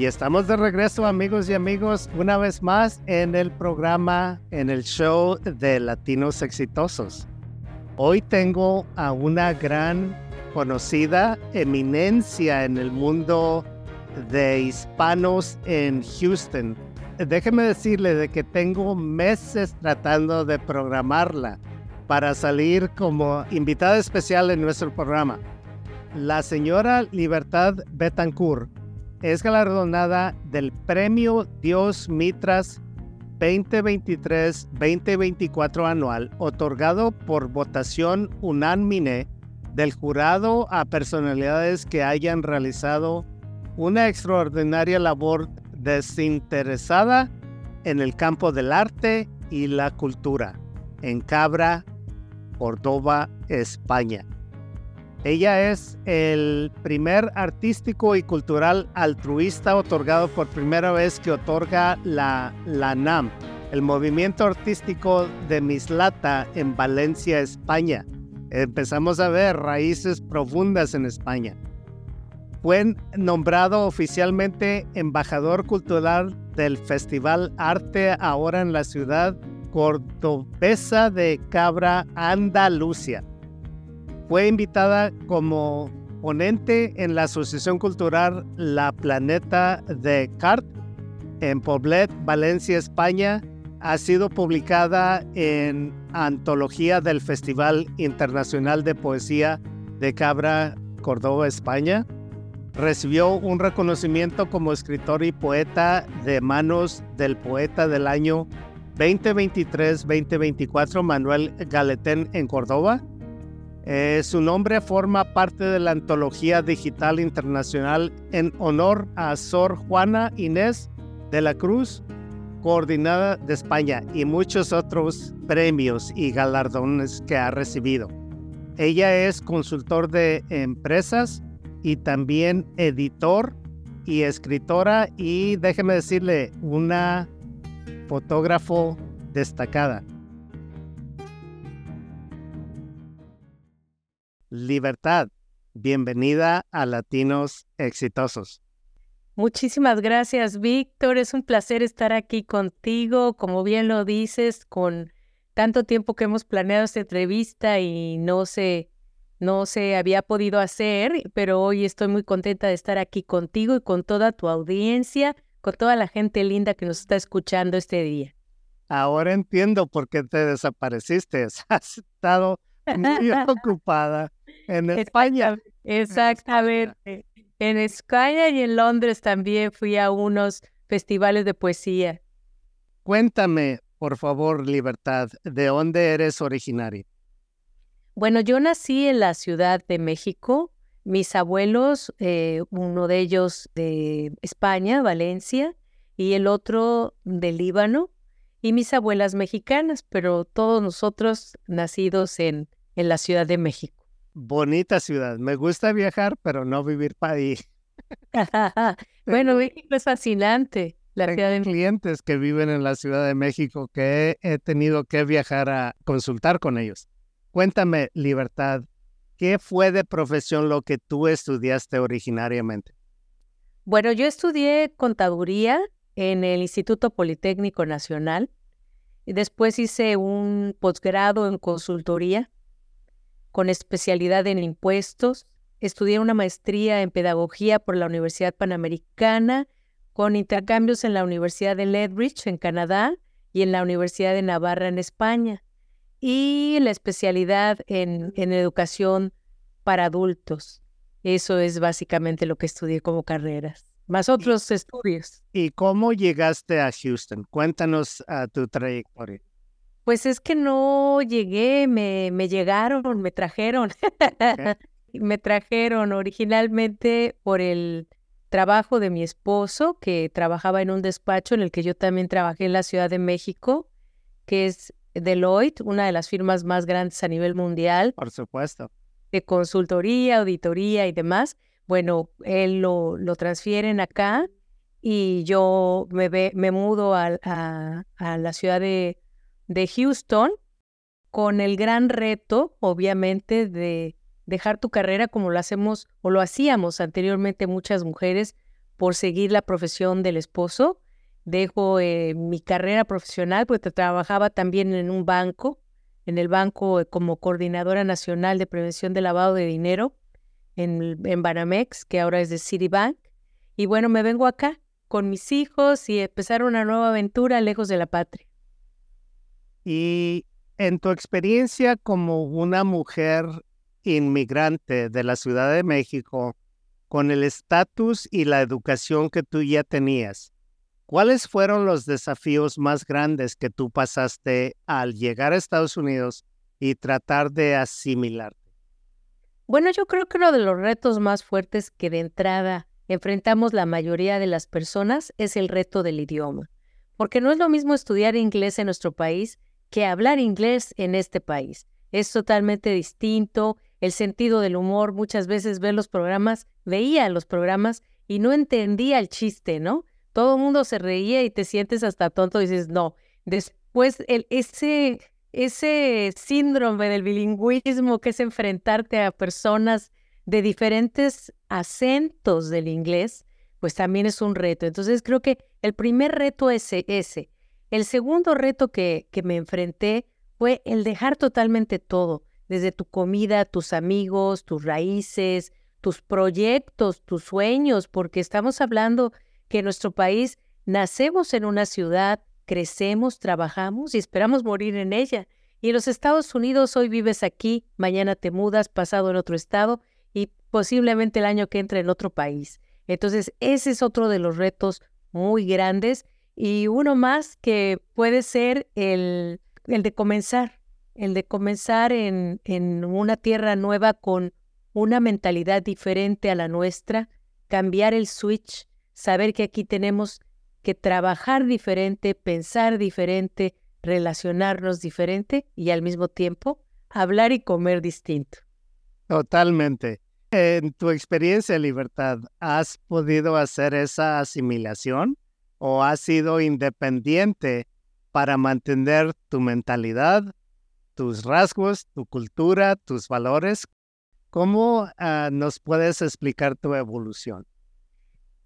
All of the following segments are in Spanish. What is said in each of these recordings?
Y estamos de regreso amigos y amigos una vez más en el programa, en el show de Latinos Exitosos. Hoy tengo a una gran conocida eminencia en el mundo de hispanos en Houston. Déjeme decirle de que tengo meses tratando de programarla para salir como invitada especial en nuestro programa. La señora Libertad Betancourt es galardonada del Premio Dios Mitras 2023-2024 anual, otorgado por votación unánime del jurado a personalidades que hayan realizado una extraordinaria labor desinteresada en el campo del arte y la cultura, en Cabra, Córdoba, España. Ella es el primer artístico y cultural altruista otorgado por primera vez que otorga la, la NAM, el movimiento artístico de Mislata en Valencia, España. Empezamos a ver raíces profundas en España. Fue nombrado oficialmente embajador cultural del Festival Arte ahora en la ciudad cordobesa de Cabra, Andalucía fue invitada como ponente en la Asociación Cultural La Planeta de Cart en Poblet, Valencia, España. Ha sido publicada en Antología del Festival Internacional de Poesía de Cabra, Córdoba, España. Recibió un reconocimiento como escritor y poeta de manos del poeta del año 2023-2024, Manuel Galetén, en Córdoba eh, su nombre forma parte de la antología digital internacional en honor a Sor Juana Inés de la Cruz, coordinada de España, y muchos otros premios y galardones que ha recibido. Ella es consultor de empresas y también editor y escritora y déjeme decirle, una fotógrafo destacada. Libertad. Bienvenida a Latinos Exitosos. Muchísimas gracias, Víctor. Es un placer estar aquí contigo. Como bien lo dices, con tanto tiempo que hemos planeado esta entrevista y no se, no se había podido hacer, pero hoy estoy muy contenta de estar aquí contigo y con toda tu audiencia, con toda la gente linda que nos está escuchando este día. Ahora entiendo por qué te desapareciste. Has estado muy ocupada en España. Exactamente. En España y en Londres también fui a unos festivales de poesía. Cuéntame, por favor, Libertad, ¿de dónde eres originaria? Bueno, yo nací en la Ciudad de México. Mis abuelos, eh, uno de ellos de España, Valencia, y el otro de Líbano, y mis abuelas mexicanas, pero todos nosotros nacidos en, en la Ciudad de México bonita ciudad. Me gusta viajar, pero no vivir para ahí. bueno, México es fascinante. La ciudad de... clientes que viven en la Ciudad de México que he tenido que viajar a consultar con ellos. Cuéntame, Libertad, ¿qué fue de profesión lo que tú estudiaste originariamente? Bueno, yo estudié contaduría en el Instituto Politécnico Nacional y después hice un posgrado en consultoría con especialidad en impuestos. Estudié una maestría en pedagogía por la Universidad Panamericana, con intercambios en la Universidad de Lethbridge en Canadá y en la Universidad de Navarra en España. Y la especialidad en, en educación para adultos. Eso es básicamente lo que estudié como carreras, más otros estudios. ¿Y cómo llegaste a Houston? Cuéntanos a tu trayectoria. Pues es que no llegué, me, me llegaron, me trajeron. me trajeron originalmente por el trabajo de mi esposo, que trabajaba en un despacho en el que yo también trabajé en la Ciudad de México, que es Deloitte, una de las firmas más grandes a nivel mundial. Por supuesto. De consultoría, auditoría y demás. Bueno, él lo, lo transfieren acá y yo me, ve, me mudo a, a la ciudad de de Houston con el gran reto, obviamente, de dejar tu carrera como lo hacemos o lo hacíamos anteriormente muchas mujeres por seguir la profesión del esposo. Dejo eh, mi carrera profesional porque trabajaba también en un banco, en el banco como coordinadora nacional de prevención de lavado de dinero en, en Banamex, que ahora es de Citibank. Y bueno, me vengo acá con mis hijos y empezar una nueva aventura lejos de la patria. Y en tu experiencia como una mujer inmigrante de la Ciudad de México, con el estatus y la educación que tú ya tenías, ¿cuáles fueron los desafíos más grandes que tú pasaste al llegar a Estados Unidos y tratar de asimilar? Bueno, yo creo que uno de los retos más fuertes que de entrada enfrentamos la mayoría de las personas es el reto del idioma, porque no es lo mismo estudiar inglés en nuestro país que hablar inglés en este país. Es totalmente distinto, el sentido del humor, muchas veces ver los programas, veía los programas y no entendía el chiste, ¿no? Todo el mundo se reía y te sientes hasta tonto y dices, no. Después, el, ese, ese síndrome del bilingüismo que es enfrentarte a personas de diferentes acentos del inglés, pues también es un reto. Entonces creo que el primer reto es ese. El segundo reto que, que me enfrenté fue el dejar totalmente todo, desde tu comida, tus amigos, tus raíces, tus proyectos, tus sueños, porque estamos hablando que en nuestro país nacemos en una ciudad, crecemos, trabajamos y esperamos morir en ella. Y en los Estados Unidos hoy vives aquí, mañana te mudas, pasado en otro estado y posiblemente el año que entra en otro país. Entonces, ese es otro de los retos muy grandes y uno más que puede ser el, el de comenzar, el de comenzar en, en una tierra nueva con una mentalidad diferente a la nuestra, cambiar el switch, saber que aquí tenemos que trabajar diferente, pensar diferente, relacionarnos diferente y al mismo tiempo hablar y comer distinto. Totalmente. En tu experiencia de libertad, ¿has podido hacer esa asimilación o has sido independiente para mantener tu mentalidad, tus rasgos, tu cultura, tus valores. ¿Cómo ah, nos puedes explicar tu evolución?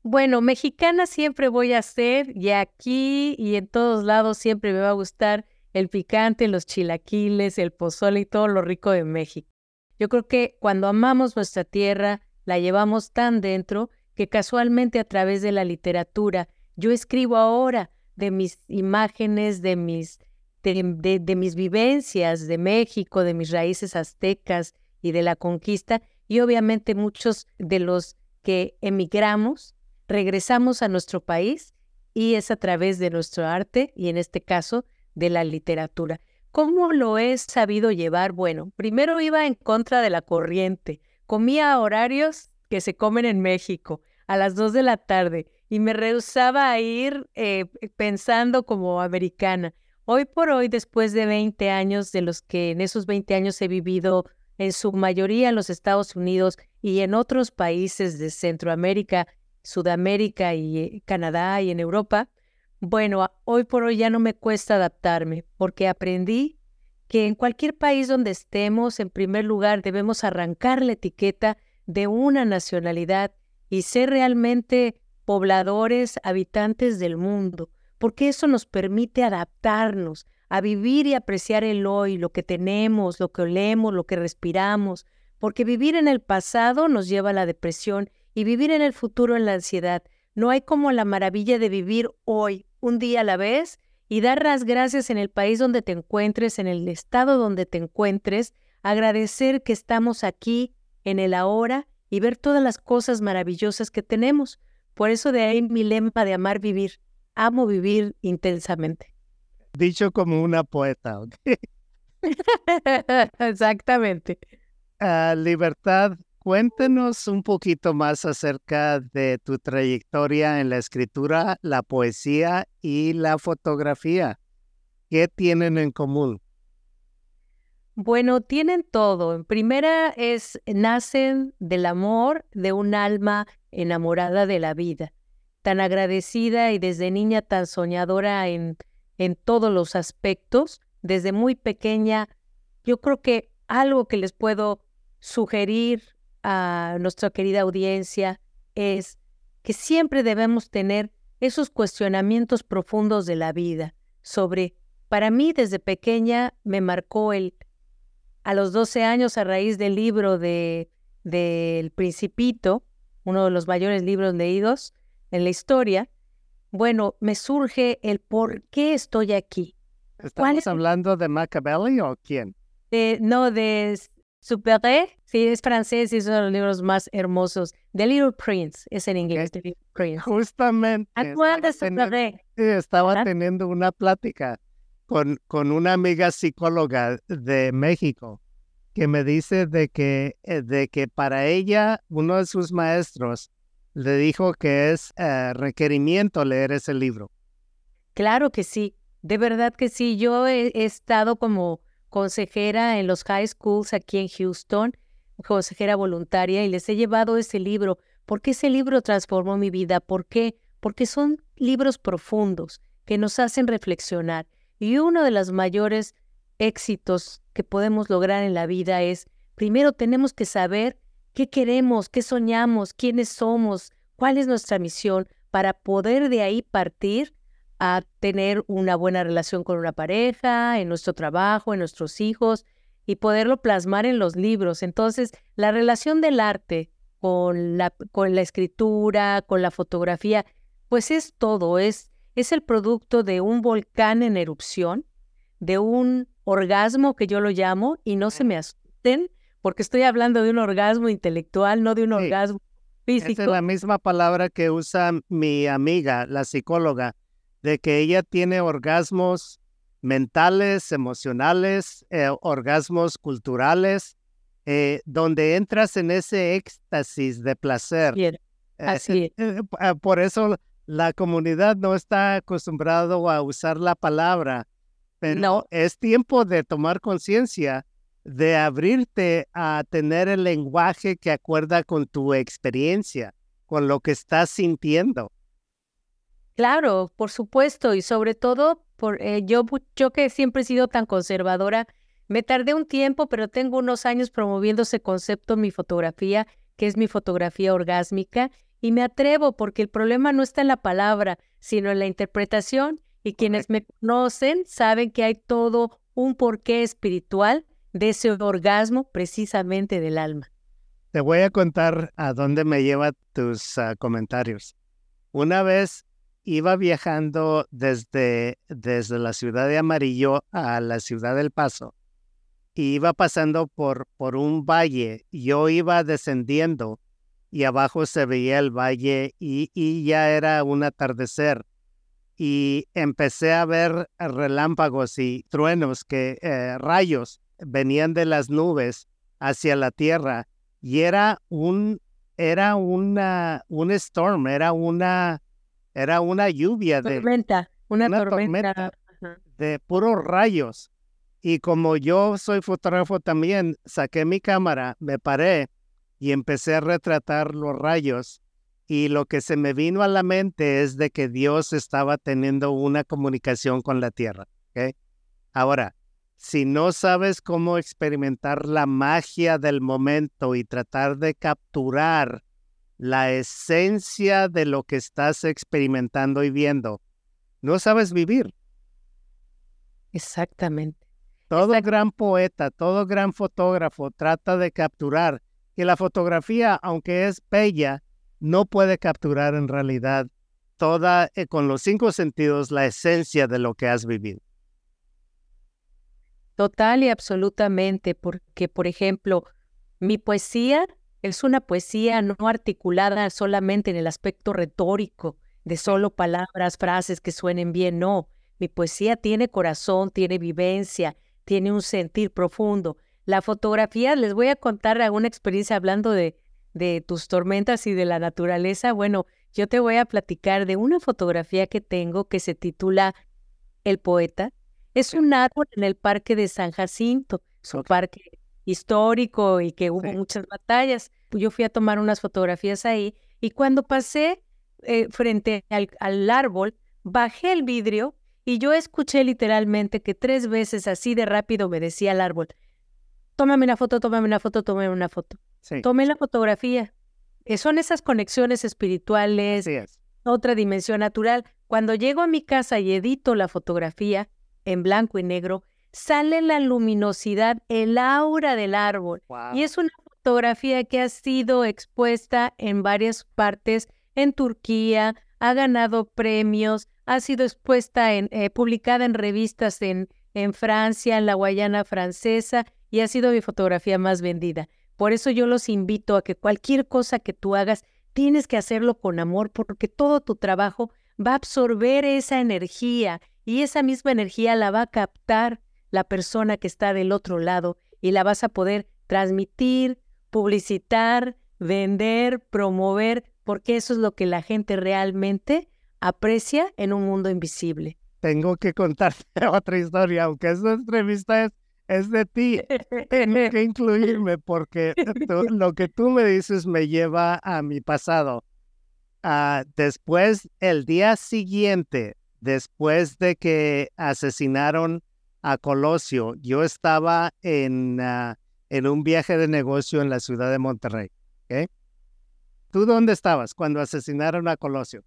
Bueno, mexicana siempre voy a ser y aquí y en todos lados siempre me va a gustar el picante, los chilaquiles, el pozole y todo lo rico de México. Yo creo que cuando amamos nuestra tierra, la llevamos tan dentro que casualmente a través de la literatura, yo escribo ahora de mis imágenes, de mis de, mis vivencias de México, de mis raíces aztecas y de la conquista, y obviamente muchos de los que emigramos, regresamos a nuestro país y es a través de nuestro arte y en este caso de la literatura. ¿Cómo lo he sabido llevar? Bueno, primero iba en contra de la corriente, comía horarios que se comen en México a las dos de la tarde y me rehusaba a ir eh, pensando como americana. Hoy por hoy, después de 20 años, de los que en esos 20 años he vivido en su mayoría en los Estados Unidos y en otros países de Centroamérica, Sudamérica y eh, Canadá y en Europa, bueno, hoy por hoy ya no me cuesta adaptarme porque aprendí que en cualquier país donde estemos, en primer lugar, debemos arrancar la etiqueta de una nacionalidad y ser realmente pobladores, habitantes del mundo porque eso nos permite adaptarnos a vivir y apreciar el hoy, lo que tenemos, lo que olemos, lo que respiramos, porque vivir en el pasado nos lleva a la depresión y vivir en el futuro en la ansiedad. No hay como la maravilla de vivir hoy, un día a la vez, y dar las gracias en el país donde te encuentres, en el estado donde te encuentres, agradecer que estamos aquí, en el ahora, y ver todas las cosas maravillosas que tenemos. Por eso de ahí mi lema de amar vivir amo vivir intensamente. Dicho como una poeta. Exactamente. Ah, libertad, cuéntenos un poquito más acerca de tu trayectoria en la escritura, la poesía y la fotografía. ¿Qué tienen en común? Bueno, tienen todo. En primera es, nacen del amor de un alma enamorada de la vida. Tan agradecida y desde niña tan soñadora en, en todos los aspectos, desde muy pequeña, yo creo que algo que les puedo sugerir a nuestra querida audiencia es que siempre debemos tener esos cuestionamientos profundos de la vida. Sobre, para mí desde pequeña me marcó el, a los 12 años a raíz del libro de del Principito, uno de los mayores libros leídos en la historia, bueno, me surge el por qué estoy aquí. ¿Estamos hablando de Machiavelli o quién? no, de Superé, sí, es francés y es uno de los libros más hermosos. The Little Prince, es en inglés, The Little Prince. Justamente. Estaba, teniendo, estaba teniendo una plática con, con una amiga psicóloga de México que me dice de que, eh, de que para ella uno de sus maestros le dijo que es eh, requerimiento leer ese libro. Claro que sí, de verdad que sí. Yo he estado como consejera en los high schools aquí en Houston, consejera voluntaria, y les he llevado ese libro. porque ese libro transformó mi vida? ¿Por qué? Porque son libros profundos que nos hacen reflexionar. Y uno de los mayores éxitos que podemos lograr en la vida es, primero tenemos que saber qué queremos, qué soñamos, quiénes somos, cuál es nuestra misión, para poder de ahí partir a tener una buena relación con una pareja, en nuestro trabajo, en nuestros hijos y poderlo plasmar en los libros. Entonces, la relación del arte con la, con la escritura, con la fotografía, pues es todo, es, es el producto de un volcán en erupción, de un orgasmo que yo lo llamo, y no se me asusten, porque estoy hablando de un orgasmo intelectual, no de un orgasmo físico. es la misma palabra que usa mi amiga, la psicóloga, de que ella tiene orgasmos mentales, emocionales, eh, orgasmos culturales, eh, donde entras en ese éxtasis de placer. Bien, eh, así ah, Por eso la comunidad no está acostumbrado a usar la palabra, pero no. es tiempo de tomar conciencia, de abrirte a tener el lenguaje que acuerda con tu experiencia, con lo que estás sintiendo. Claro, por supuesto, y sobre todo, por, eh, yo, yo que siempre he sido tan conservadora, me tardé un tiempo, pero tengo unos años promoviendo ese concepto en mi fotografía, que es mi fotografía orgásmica, y me atrevo porque el problema no está en la palabra, sino en la interpretación, y quienes me conocen saben que hay todo un porqué espiritual de ese orgasmo precisamente del alma. Te voy a contar a dónde me lleva tus ah, comentarios. Una vez iba viajando desde, desde la ciudad de Amarillo a la ciudad del Paso y iba pasando por, por un valle. Yo iba descendiendo y abajo se veía el valle y, y ya era un atardecer. Y empecé a ver relámpagos y truenos, que eh, rayos venían de las nubes hacia la tierra y era un era una un storm, era una era una lluvia de... Tormenta, una, tormenta. de puros rayos. Y como yo soy fotógrafo también, saqué mi cámara, me paré y empecé a retratar los rayos. Y lo que se me vino a la mente es de que Dios estaba teniendo una comunicación con la tierra. Ahora, si no sabes cómo experimentar la magia del momento y tratar de capturar la esencia de lo que estás experimentando y viendo. No sabes vivir. Exactamente. Todo gran poeta, todo gran fotógrafo trata de capturar que la fotografía, aunque es bella, no puede capturar en realidad toda, eh, con los cinco sentidos, la esencia de lo que has vivido. Total y absolutamente, porque, por ejemplo, mi poesía es una poesía no articulada solamente en el aspecto retórico, de solo palabras, frases que suenen bien, no. Mi poesía tiene corazón, tiene vivencia, tiene un sentir profundo. La fotografía, les voy a contar alguna experiencia hablando de, de tus tormentas y de la naturaleza. Bueno, yo te voy a platicar de una fotografía que tengo que se titula El poeta. Es un árbol en el parque de San Jacinto, su parque histórico y que hubo muchas batallas. Yo fui a tomar unas fotografías ahí y cuando pasé eh, frente al, al árbol, bajé el vidrio y yo escuché literalmente que tres veces así de rápido me decía el árbol, tómame una foto, tómame una foto, tómame una foto. Tomé la fotografía eh, son esas conexiones espirituales, otra dimensión natural. Cuando llego a mi casa y edito la fotografía en blanco y negro, sale la luminosidad, el aura del árbol. Y es una fotografía que ha sido expuesta en varias partes, en Turquía, ha ganado premios, ha sido expuesta en, eh, publicada en revistas en, en Francia, en la Guayana francesa, y ha sido mi fotografía más vendida. Por eso yo los invito a que cualquier cosa que tú hagas, tienes que hacerlo con amor, porque todo tu trabajo va a absorber esa energía y esa misma energía la va a captar la persona que está del otro lado y la vas a poder transmitir, publicitar, vender, promover, porque eso es lo que la gente realmente aprecia en un mundo invisible. Tengo que contarte otra historia, aunque esta entrevista es, es de ti. Tengo que incluirme porque lo que tú me dices me lleva a mi pasado. Uh, después, el día siguiente, después de que asesinaron a Colosio, yo estaba en, ah, en un viaje de negocio en la ciudad de Monterrey. ¿Tú dónde estabas cuando asesinaron a Colosio?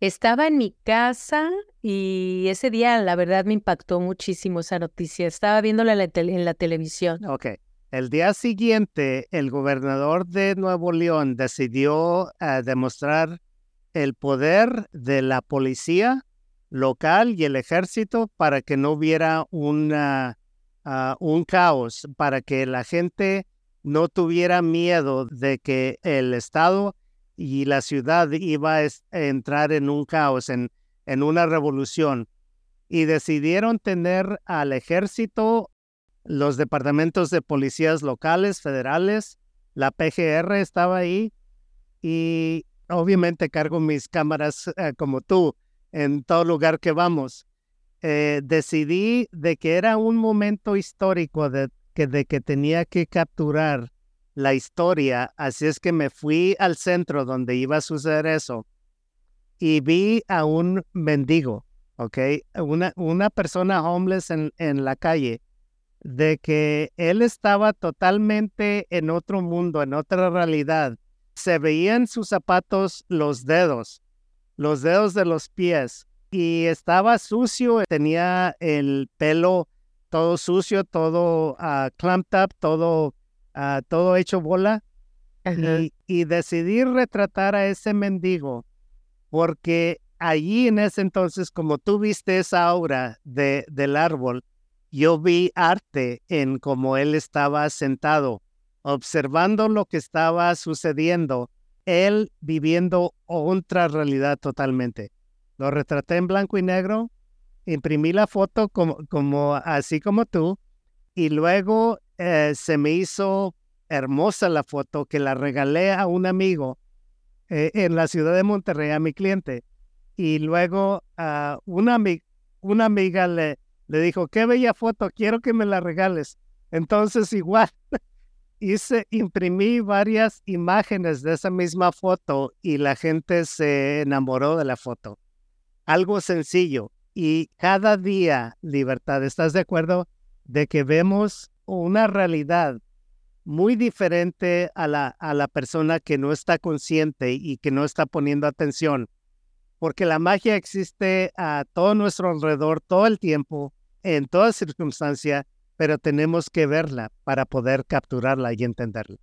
Estaba en mi casa y ese día la verdad me impactó muchísimo esa noticia. Estaba viéndola en la, televisión. Ok. El día siguiente, el gobernador de Nuevo León decidió ah, demostrar el poder de la policía local y el ejército para que no hubiera una un caos para que la gente no tuviera miedo de que el Estado y la ciudad iba a entrar en un caos, en, en una revolución. Y decidieron tener al ejército, los departamentos de policías locales, federales, la PGR estaba ahí y obviamente cargo mis cámaras eh, como tú en todo lugar que vamos. Eh, decidí de que era un momento histórico de que, de que tenía que capturar la historia, así es que me fui al centro donde iba a suceder eso y vi a un mendigo, ¿ok? Una, una persona homeless en, en la calle, de que él estaba totalmente en otro mundo, en otra realidad. Se veían sus zapatos los dedos, los dedos de los pies, y estaba sucio, tenía el pelo todo sucio, todo uh, clamped up, todo, uh, todo hecho bola. Y, decidí retratar a ese mendigo porque allí en ese entonces, como tú viste esa aura de, del árbol, yo vi arte en cómo él estaba sentado, observando lo que estaba sucediendo, él viviendo otra realidad totalmente. Lo retraté en blanco y negro, imprimí la foto como, como así como tú, y luego eh, se me hizo hermosa la foto que la regalé a un amigo eh, en la ciudad de Monterrey, a mi cliente. Y luego a una, una amiga le, le dijo, qué bella foto, quiero que me la regales. Entonces igual hice, imprimí varias imágenes de esa misma foto y la gente se enamoró de la foto algo sencillo y cada día libertad. ¿Estás de acuerdo de que vemos una realidad muy diferente a la, a la persona que no está consciente y que no está poniendo atención? Porque la magia existe a todo nuestro alrededor todo el tiempo, en toda circunstancia, pero tenemos que verla para poder capturarla y entenderla.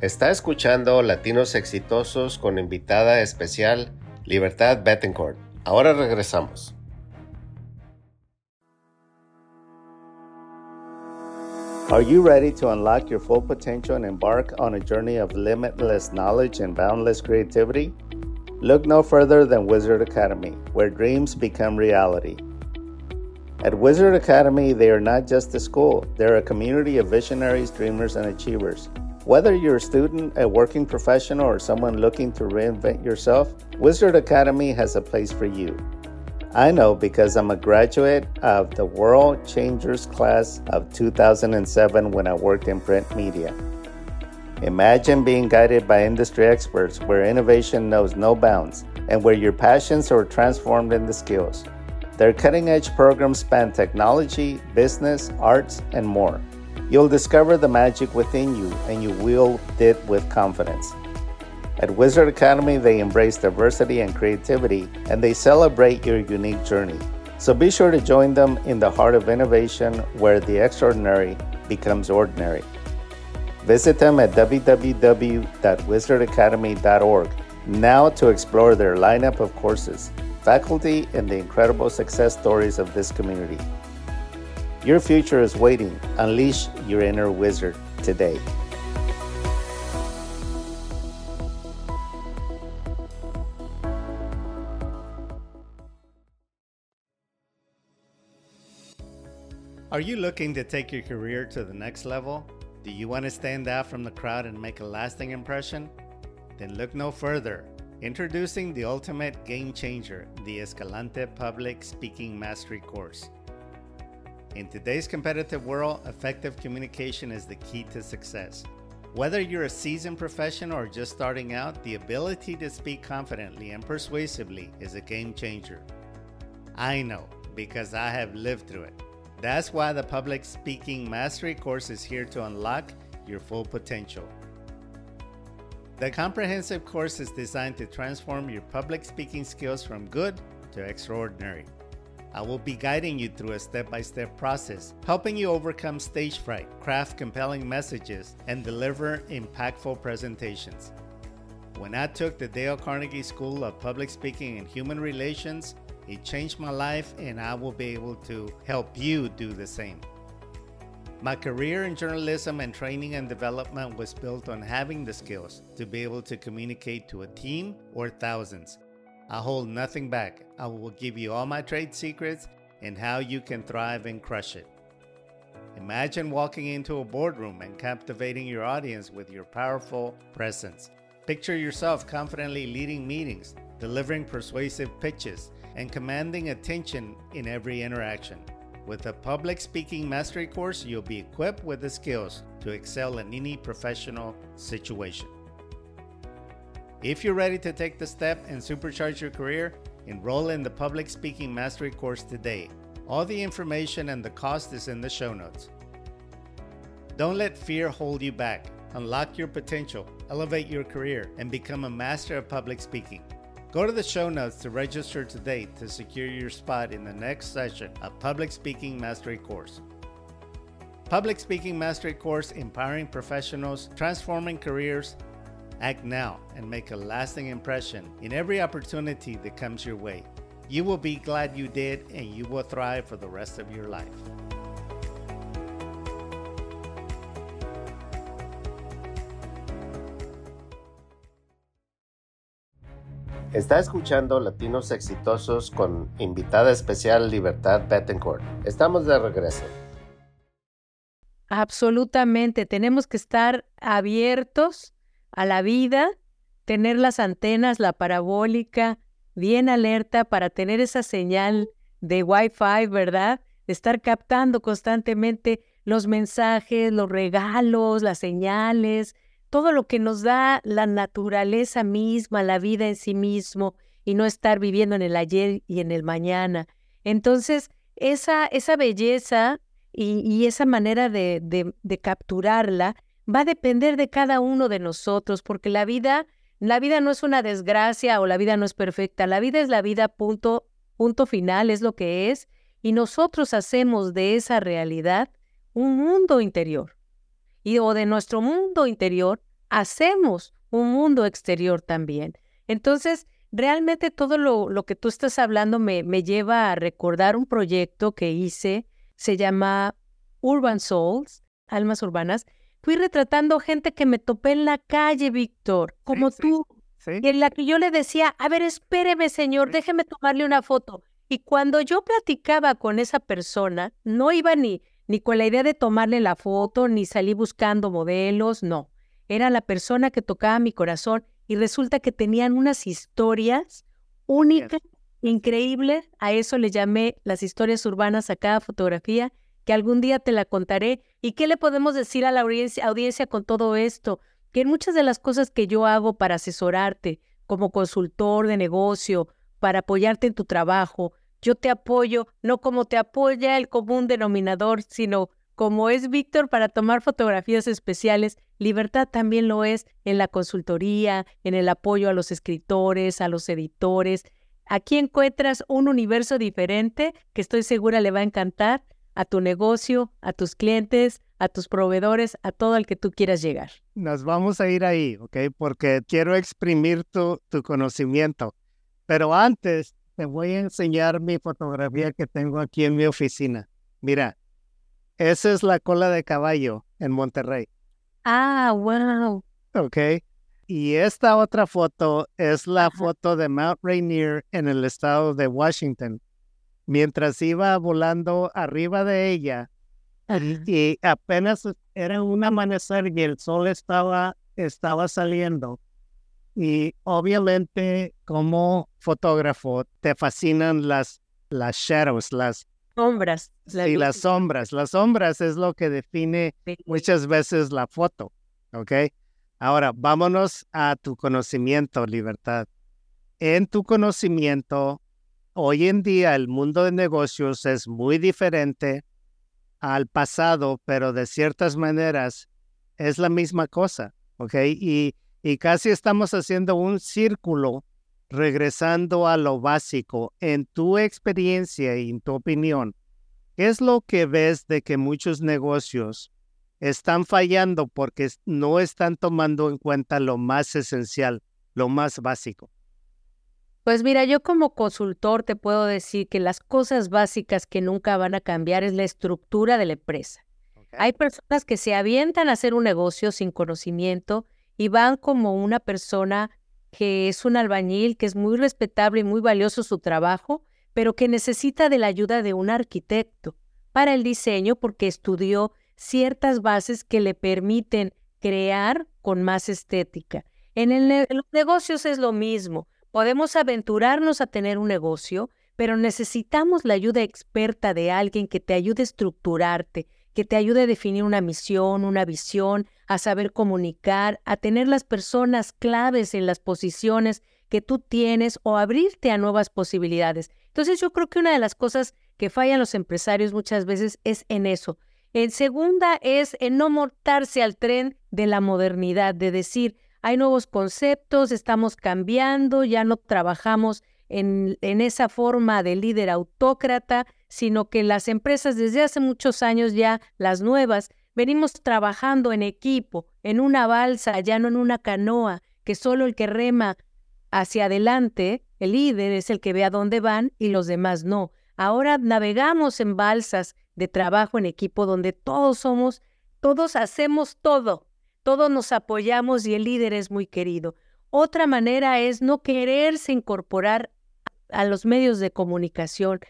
Está escuchando Latinos Exitosos con invitada especial Libertad Bettencourt. Ahora regresamos. Are you ready to unlock your full potential and embark on a journey of limitless knowledge and boundless creativity? Look no further than Wizard Academy, where dreams become reality. At Wizard Academy, they are not just a school, they're a community of visionaries, dreamers, and achievers. Whether you're a student, a working professional, or someone looking to reinvent yourself, Wizard Academy has a place for you. I know because I'm a graduate of the World Changers class of 2007 when I worked in print media. Imagine being guided by industry experts where innovation knows no bounds and where your passions are transformed into skills. Their cutting edge programs span technology, business, arts, and more. You'll discover the magic within you and you wield it with confidence. At Wizard Academy, they embrace diversity and creativity and they celebrate your unique journey. So be sure to join them in the heart of innovation where the extraordinary becomes ordinary. Visit them at www.wizardacademy.org now to explore their lineup of courses, faculty, and the incredible success stories of this community. Your future is waiting. Unleash your inner wizard today. Are you looking to take your career to the next level? Do you want to stand out from the crowd and make a lasting impression? Then look no further. Introducing the ultimate game changer, the Escalante Public Speaking Mastery course. In today's competitive world, effective communication is the key to success. Whether you're a seasoned professional or just starting out, the ability to speak confidently and persuasively is a game changer. I know because I have lived through it. That's why the Public Speaking Mastery course is here to unlock your full potential. The comprehensive course is designed to transform your public speaking skills from good to extraordinary. I will be guiding you through a step by step process, helping you overcome stage fright, craft compelling messages, and deliver impactful presentations. When I took the Dale Carnegie School of Public Speaking and Human Relations, it changed my life, and I will be able to help you do the same. My career in journalism and training and development was built on having the skills to be able to communicate to a team or thousands I hold nothing back. I will give you all my trade secrets and how you can thrive and crush it. Imagine walking into a boardroom and captivating your audience with your powerful presence. Picture yourself confidently leading meetings, delivering persuasive pitches, and commanding attention in every interaction. With a public speaking mastery course, you'll be equipped with the skills to excel in any professional situation. If you're ready to take the step and supercharge your career, enroll in the Public Speaking Mastery course today. All the information and the cost is in the show notes. Don't let fear hold you back. Unlock your potential, elevate your career, and become a master of public speaking. Go to the show notes to register today to secure your spot in the next session of Public Speaking Mastery course. Public Speaking Mastery course empowering professionals, transforming careers, Act now and make a lasting impression in every opportunity that comes your way. You will be glad you did and you will thrive for the rest of your life. Está escuchando Latinos Exitosos con invitada especial Libertad Bettencourt. Estamos de regreso. Absolutamente, tenemos que estar abiertos a la vida, tener las antenas, la parabólica, bien alerta para tener esa señal de Wi-Fi, ¿verdad? estar captando constantemente los mensajes, los regalos, las señales, todo lo que nos da la naturaleza misma, la vida en sí mismo, y no estar viviendo en el ayer y en el mañana. Entonces, esa, esa belleza y, esa manera de, de capturarla va a depender de cada uno de nosotros, porque la vida, la vida no es una desgracia o la vida no es perfecta, la vida es la vida, punto, punto final, es lo que es, y nosotros hacemos de esa realidad un mundo interior. Y o de nuestro mundo interior hacemos un mundo exterior también. Entonces, realmente todo lo, lo que tú estás hablando me, me lleva a recordar un proyecto que hice, se llama Urban Souls, Almas Urbanas, fui retratando gente que me topé en la calle, Víctor, como tú, y en la que yo le decía, a ver, espéreme, señor, déjeme tomarle una foto. Y cuando yo platicaba con esa persona, no iba ni, ni con la idea de tomarle la foto, ni salí buscando modelos, no. Era la persona que tocaba mi corazón y resulta que tenían unas historias únicas, increíbles. A eso le llamé las historias urbanas a cada fotografía que algún día te la contaré. ¿Y qué le podemos decir a la audiencia, con todo esto? Que en muchas de las cosas que yo hago para asesorarte como consultor de negocio, para apoyarte en tu trabajo, yo te apoyo no como te apoya el común denominador, sino como es Víctor para tomar fotografías especiales, Libertad también lo es en la consultoría, en el apoyo a los escritores, a los editores. Aquí encuentras un universo diferente que estoy segura le va a encantar a tu negocio, a tus clientes, a tus proveedores, a todo el que tú quieras llegar. Nos vamos a ir ahí, ¿ok? Porque quiero exprimir tu, tu conocimiento. Pero antes, te voy a enseñar mi fotografía que tengo aquí en mi oficina. Mira, esa es la cola de caballo en Monterrey. Ah, wow. Ok. Y esta otra foto es la foto de Mount Rainier en el estado de Washington. Mientras iba volando arriba de ella, y apenas era un amanecer y el sol estaba, estaba saliendo. Y obviamente como fotógrafo te fascinan las, las shadows, las sombras. y las sombras. Las sombras es lo que define muchas veces la foto, ¿ok? Ahora, vámonos a tu conocimiento, libertad. En tu conocimiento, hoy en día el mundo de negocios es muy diferente al pasado, pero de ciertas maneras es la misma cosa, ¿ok? Y, y casi estamos haciendo un círculo regresando a lo básico, en tu experiencia y en tu opinión, ¿qué es lo que ves de que muchos negocios están fallando porque no están tomando en cuenta lo más esencial, lo más básico? Pues mira, yo como consultor te puedo decir que las cosas básicas que nunca van a cambiar es la estructura de la empresa. Hay personas que se avientan a hacer un negocio sin conocimiento y van como una persona que es un albañil, que es muy respetable y muy valioso su trabajo, pero que necesita de la ayuda de un arquitecto para el diseño porque estudió ciertas bases que le permiten crear con más estética. En, en los negocios es lo mismo. Podemos aventurarnos a tener un negocio, pero necesitamos la ayuda experta de alguien que te ayude a estructurarte, que te ayude a definir una misión, una visión, a saber comunicar, a tener las personas claves en las posiciones que tú tienes o abrirte a nuevas posibilidades. Entonces yo creo que una de las cosas que fallan los empresarios muchas veces es en eso. En segunda es en no montarse al tren de la modernidad, de decir, hay nuevos conceptos, estamos cambiando, ya no trabajamos en, en esa forma de líder autócrata, sino que las empresas desde hace muchos años ya, las nuevas, venimos trabajando en equipo, en una balsa, ya no en una canoa, que solo el que rema hacia adelante, el líder es el que ve a dónde van y los demás no. Ahora navegamos en balsas de trabajo en equipo donde todos somos, todos hacemos todo, todos nos apoyamos y el líder es muy querido. Otra manera es no quererse incorporar a los medios de comunicación,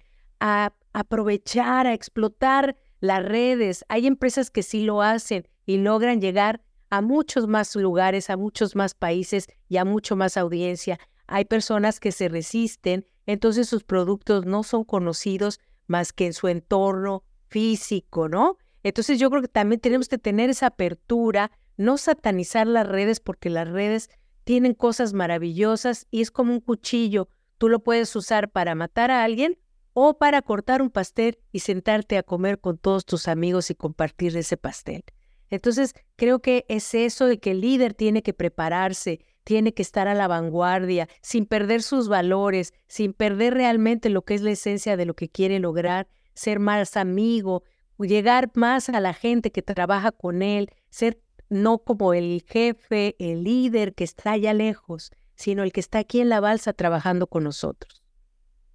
a aprovechar, a explotar las redes. Hay empresas que sí lo hacen y logran llegar a muchos más lugares, a muchos más países y a mucho más audiencia. Hay personas que se resisten, entonces sus productos no son conocidos más que en su entorno físico, ¿no? Entonces yo creo que también tenemos que tener esa apertura, no satanizar las redes porque las redes tienen cosas maravillosas y es como un cuchillo. Tú lo puedes usar para matar a alguien o para cortar un pastel y sentarte a comer con todos tus amigos y compartir ese pastel. Entonces, creo que es eso de que el líder tiene que prepararse, tiene que estar a la vanguardia, sin perder sus valores, sin perder realmente lo que es la esencia de lo que quiere lograr, ser más amigo, llegar más a la gente que trabaja con él, ser no como el jefe, el líder que está allá lejos, sino el que está aquí en la balsa trabajando con nosotros.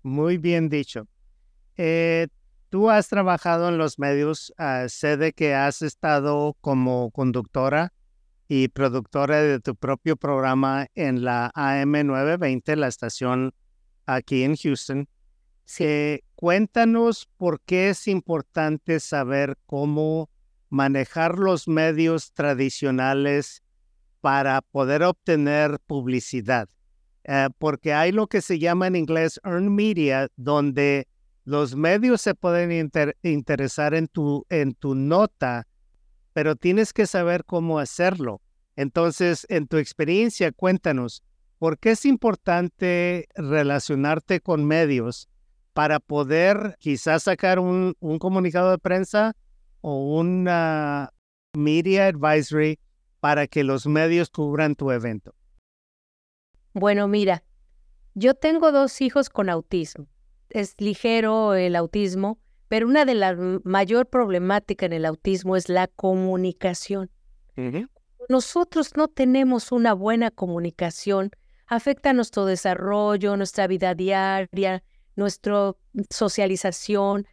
Muy bien dicho. Eh, tú has trabajado en los medios, uh, sé de que has estado como conductora y productora de tu propio programa en la AM920, la estación aquí en Houston. Sí. cuéntanos por qué es importante saber cómo manejar los medios tradicionales para poder obtener publicidad. Eh, porque hay lo que se llama en inglés earned media, donde los medios se pueden interesar en tu, en tu nota, pero tienes que saber cómo hacerlo. Entonces, en tu experiencia, cuéntanos, ¿por qué es importante relacionarte con medios para poder quizás sacar un, un comunicado de prensa o un media advisory para que los medios cubran tu evento? Bueno, mira, yo tengo dos hijos con autismo. Es ligero el autismo, pero una de las mayor problemáticas en el autismo es la comunicación. Nosotros no tenemos una buena comunicación, afecta nuestro desarrollo, nuestra vida diaria, nuestra socialización,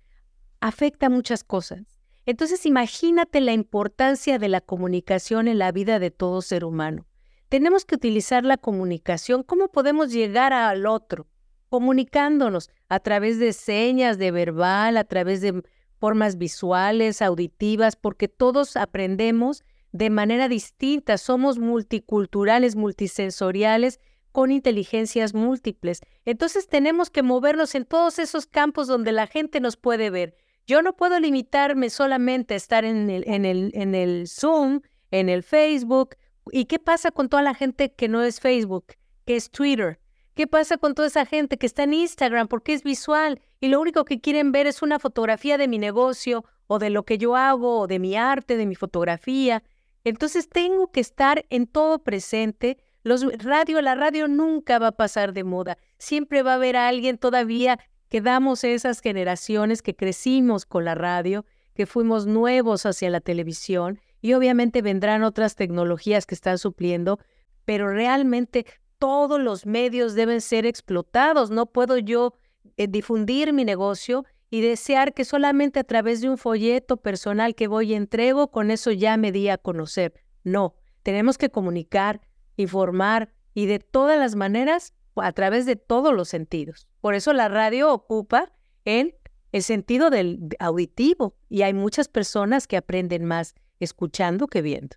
afecta muchas cosas. Entonces imagínate la importancia de la comunicación en la vida de todo ser humano. Tenemos que utilizar la comunicación. ¿Cómo podemos llegar al otro? Comunicándonos a través de señas, de verbal, a través de formas visuales, auditivas, porque todos aprendemos de manera distinta. Somos multiculturales, multisensoriales, con inteligencias múltiples. Entonces tenemos que movernos en todos esos campos donde la gente nos puede ver. Yo no puedo limitarme solamente a estar en el, en el, en el Zoom, en el Facebook. ¿Y qué pasa con toda la gente que no es Facebook, que es Twitter? ¿Qué pasa con toda esa gente que está en Instagram porque es visual y lo único que quieren ver es una fotografía de mi negocio o de lo que yo hago o de mi arte, de mi fotografía? Entonces tengo que estar en todo presente. Los radio, la radio nunca va a pasar de moda. Siempre va a haber alguien todavía quedamos esas generaciones que crecimos con la radio, que fuimos nuevos hacia la televisión y obviamente vendrán otras tecnologías que están supliendo, pero realmente todos los medios deben ser explotados. No puedo yo eh, difundir mi negocio y desear que solamente a través de un folleto personal que voy y entrego, con eso ya me di a conocer. No, tenemos que comunicar, informar y de todas las maneras a través de todos los sentidos. Por eso la radio ocupa en el sentido del auditivo y hay muchas personas que aprenden más escuchando que viendo.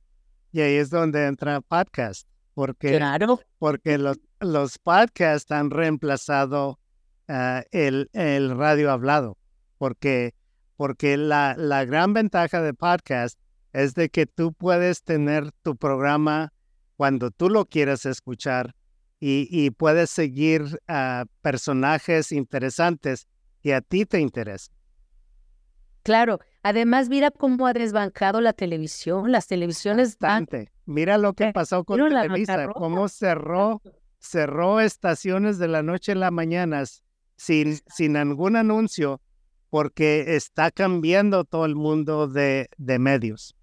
Y ahí es donde entra podcast, porque, claro. porque los, los podcasts han reemplazado ah, el, el radio hablado, porque, porque la, la gran ventaja de podcast es de que tú puedes tener tu programa cuando tú lo quieras escuchar y, puedes seguir a personajes interesantes que a ti te interesan. Claro, además mira cómo ha desbancado la televisión, las televisiones Bastante. Mira lo que pasó con Televisa, cómo cerró, cerró estaciones de la noche a la mañana sin, sin algún anuncio, porque está cambiando todo el mundo de, de medios.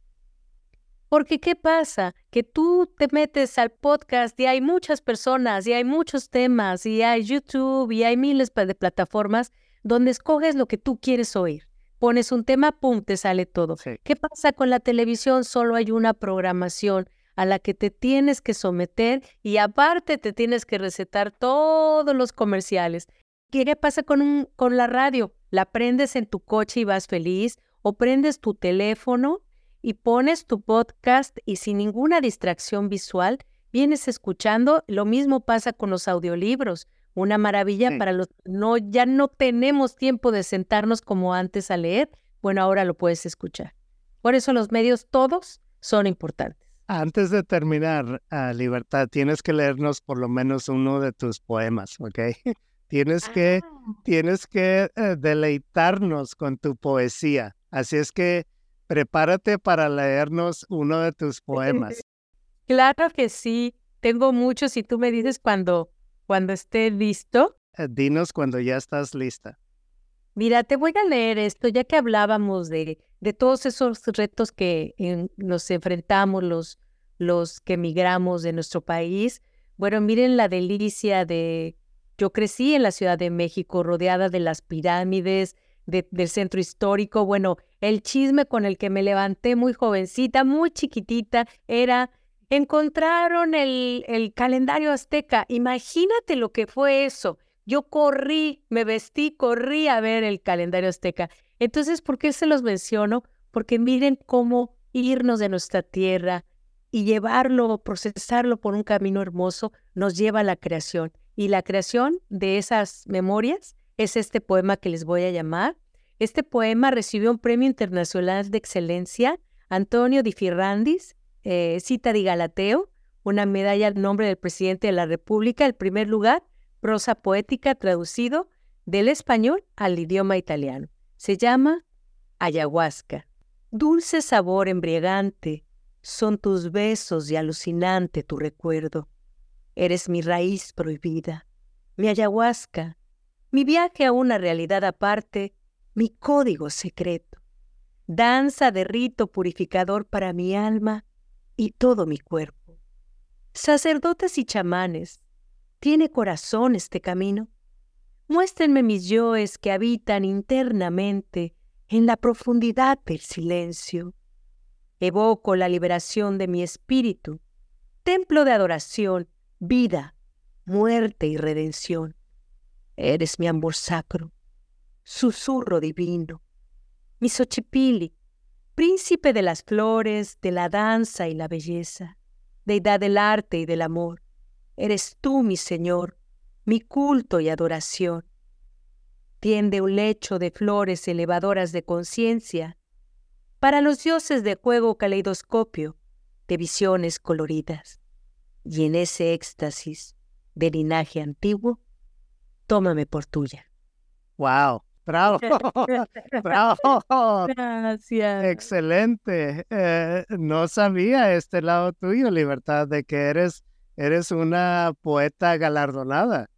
Porque ¿qué pasa? Que tú te metes al podcast y hay muchas personas y hay muchos temas y hay YouTube y hay miles de plataformas donde escoges lo que tú quieres oír. Pones un tema, pum, te sale todo. ¿Qué pasa con la televisión? Solo hay una programación a la que te tienes que someter y aparte te tienes que recetar todos los comerciales. ¿Qué pasa con, un, con la radio? La prendes en tu coche y vas feliz o prendes tu teléfono y pones tu podcast y sin ninguna distracción visual, vienes escuchando. Lo mismo pasa con los audiolibros. Una maravilla para los no ya no tenemos tiempo de sentarnos como antes a leer. Bueno, ahora lo puedes escuchar. Por eso los medios todos son importantes. Antes de terminar, uh, Libertad, tienes que leernos por lo menos uno de tus poemas, ¿ok? tienes que, ah. tienes que eh, deleitarnos con tu poesía. Así es que prepárate para leernos uno de tus poemas. Claro que sí, tengo muchos y tú me dices cuando, cuando esté listo. Eh, dinos cuando ya estás lista. Mira, te voy a leer esto, ya que hablábamos de, de todos esos retos que nos enfrentamos los, los que emigramos de nuestro país. Bueno, miren la delicia de... Yo crecí en la Ciudad de México, rodeada de las pirámides, del centro histórico. Bueno, el chisme con el que me levanté muy jovencita, muy chiquitita, era, encontraron el, el calendario azteca. Imagínate lo que fue eso. Yo corrí, me vestí, corrí a ver el calendario azteca. Entonces, ¿por qué se los menciono? Porque miren cómo irnos de nuestra tierra y llevarlo, procesarlo por un camino hermoso, nos lleva a la creación. Y la creación de esas memorias es este poema que les voy a llamar. Este poema recibió un premio internacional de excelencia, Antonio Di Firrandis, eh, cita di Galateo, una medalla al nombre del presidente de la República, el primer lugar, prosa poética traducido del español al idioma italiano. Se llama Ayahuasca. Dulce sabor embriagante son tus besos y alucinante tu recuerdo. Eres mi raíz prohibida, mi ayahuasca, mi viaje a una realidad aparte, mi código secreto. Danza de rito purificador para mi alma y todo mi cuerpo. Sacerdotes y chamanes, ¿tiene corazón este camino? Muéstrenme mis yoes que habitan internamente en la profundidad del silencio. Evoco la liberación de mi espíritu, templo de adoración, vida, muerte y redención. Eres mi amor sacro, susurro divino, mi Xochipili, príncipe de las flores, de la danza y la belleza, deidad del arte y del amor. Eres tú, mi Señor, mi culto y adoración. Tiende un lecho de flores elevadoras de conciencia para los dioses de juego caleidoscopio de visiones coloridas. Y en ese éxtasis de linaje antiguo, tómame por tuya. ¡Wow! ¡Bravo! ¡Bravo! Gracias. Excelente. Eh, no sabía este lado tuyo, Libertad, de que eres, eres una poeta galardonada.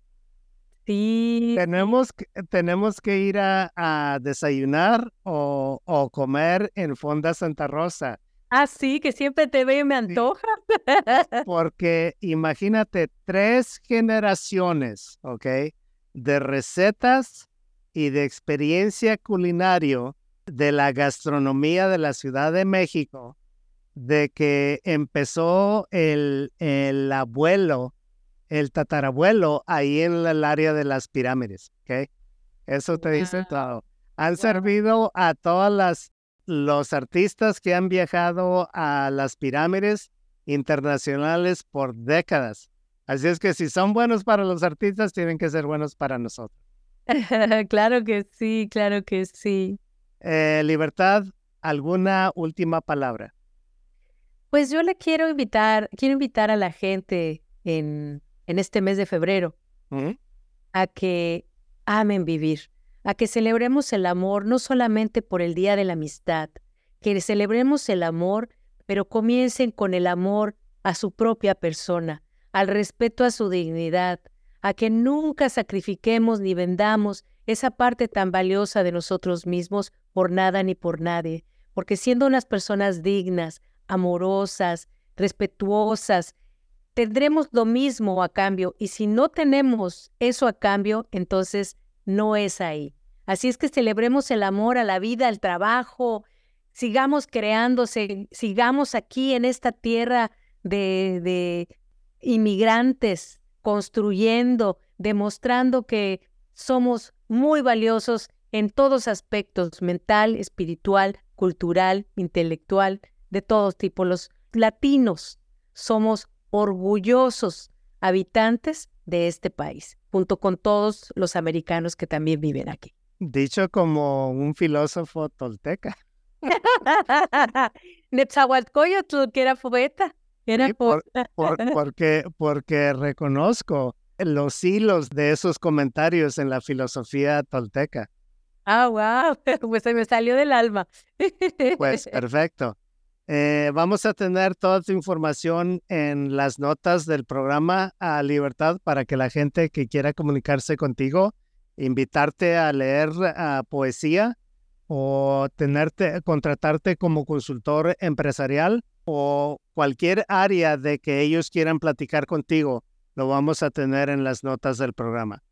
Sí. Tenemos que, tenemos que ir a, a desayunar o, o, comer en Fonda Santa Rosa. Ah, sí, que siempre te veo y me antoja. Porque imagínate tres generaciones, ¿ok? De recetas y de experiencia culinario de la gastronomía de la Ciudad de México, de que empezó el, el abuelo el tatarabuelo ahí en el área de las pirámides, ¿ok? Eso te dice todo. Han servido a todas las los artistas que han viajado a las pirámides internacionales por décadas. Así es que si son buenos para los artistas, tienen que ser buenos para nosotros. claro que sí, claro que sí. Eh, Libertad, ¿alguna última palabra? Pues yo le quiero invitar, quiero invitar a la gente en en este mes de febrero, a que amen vivir, a que celebremos el amor no solamente por el Día de la Amistad, que celebremos el amor, pero comiencen con el amor a su propia persona, al respeto a su dignidad, a que nunca sacrifiquemos ni vendamos esa parte tan valiosa de nosotros mismos por nada ni por nadie, porque siendo unas personas dignas, amorosas, respetuosas, tendremos lo mismo a cambio y si no tenemos eso a cambio, entonces no es ahí. Así es que celebremos el amor a la vida, al trabajo, sigamos creándose, sigamos aquí en esta tierra de, de inmigrantes, construyendo, demostrando que somos muy valiosos en todos aspectos, mental, espiritual, cultural, intelectual, de todos tipos. Los latinos somos orgullosos habitantes de este país, junto con todos los americanos que también viven aquí. Dicho como un filósofo tolteca. Netzahualcoyotl, que era poeta. Era porque, porque reconozco los hilos de esos comentarios en la filosofía tolteca. Ah, wow, pues se me salió del alma. Pues perfecto. Eh, vamos a tener toda tu información en las notas del programa a Libertad para que la gente que quiera comunicarse contigo, invitarte a leer uh, poesía o tenerte, contratarte como consultor empresarial o cualquier área de que ellos quieran platicar contigo, lo vamos a tener en las notas del programa.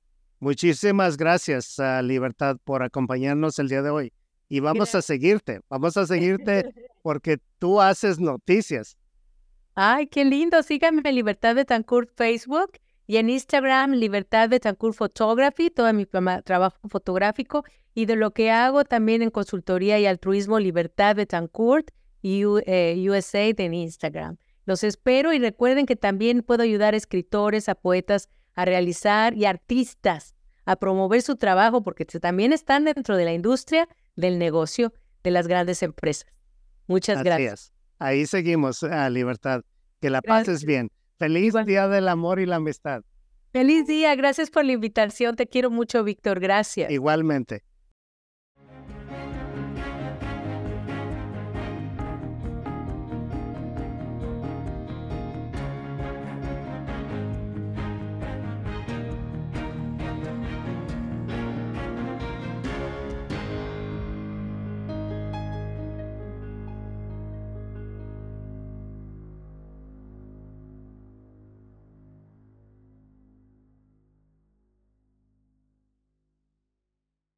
Muchísimas gracias, Libertad, por acompañarnos el día de hoy. Y vamos a seguirte, vamos a seguirte porque tú haces noticias. Ay, qué lindo. Síganme en Libertad Betancourt Facebook y en Instagram Libertad Betancourt Photography, todo mi trabajo fotográfico y de lo que hago también en consultoría y altruismo Libertad Betancourt USA eh, en Instagram. Los espero y recuerden que también puedo ayudar a escritores, a poetas a realizar y artistas a promover su trabajo porque también están dentro de la industria del negocio de las grandes empresas. Muchas gracias. Ahí seguimos, a Libertad. Que la pases bien. Feliz Día del Amor y la Amistad. Feliz día. Gracias por la invitación. Te quiero mucho, Víctor. Gracias. Igualmente.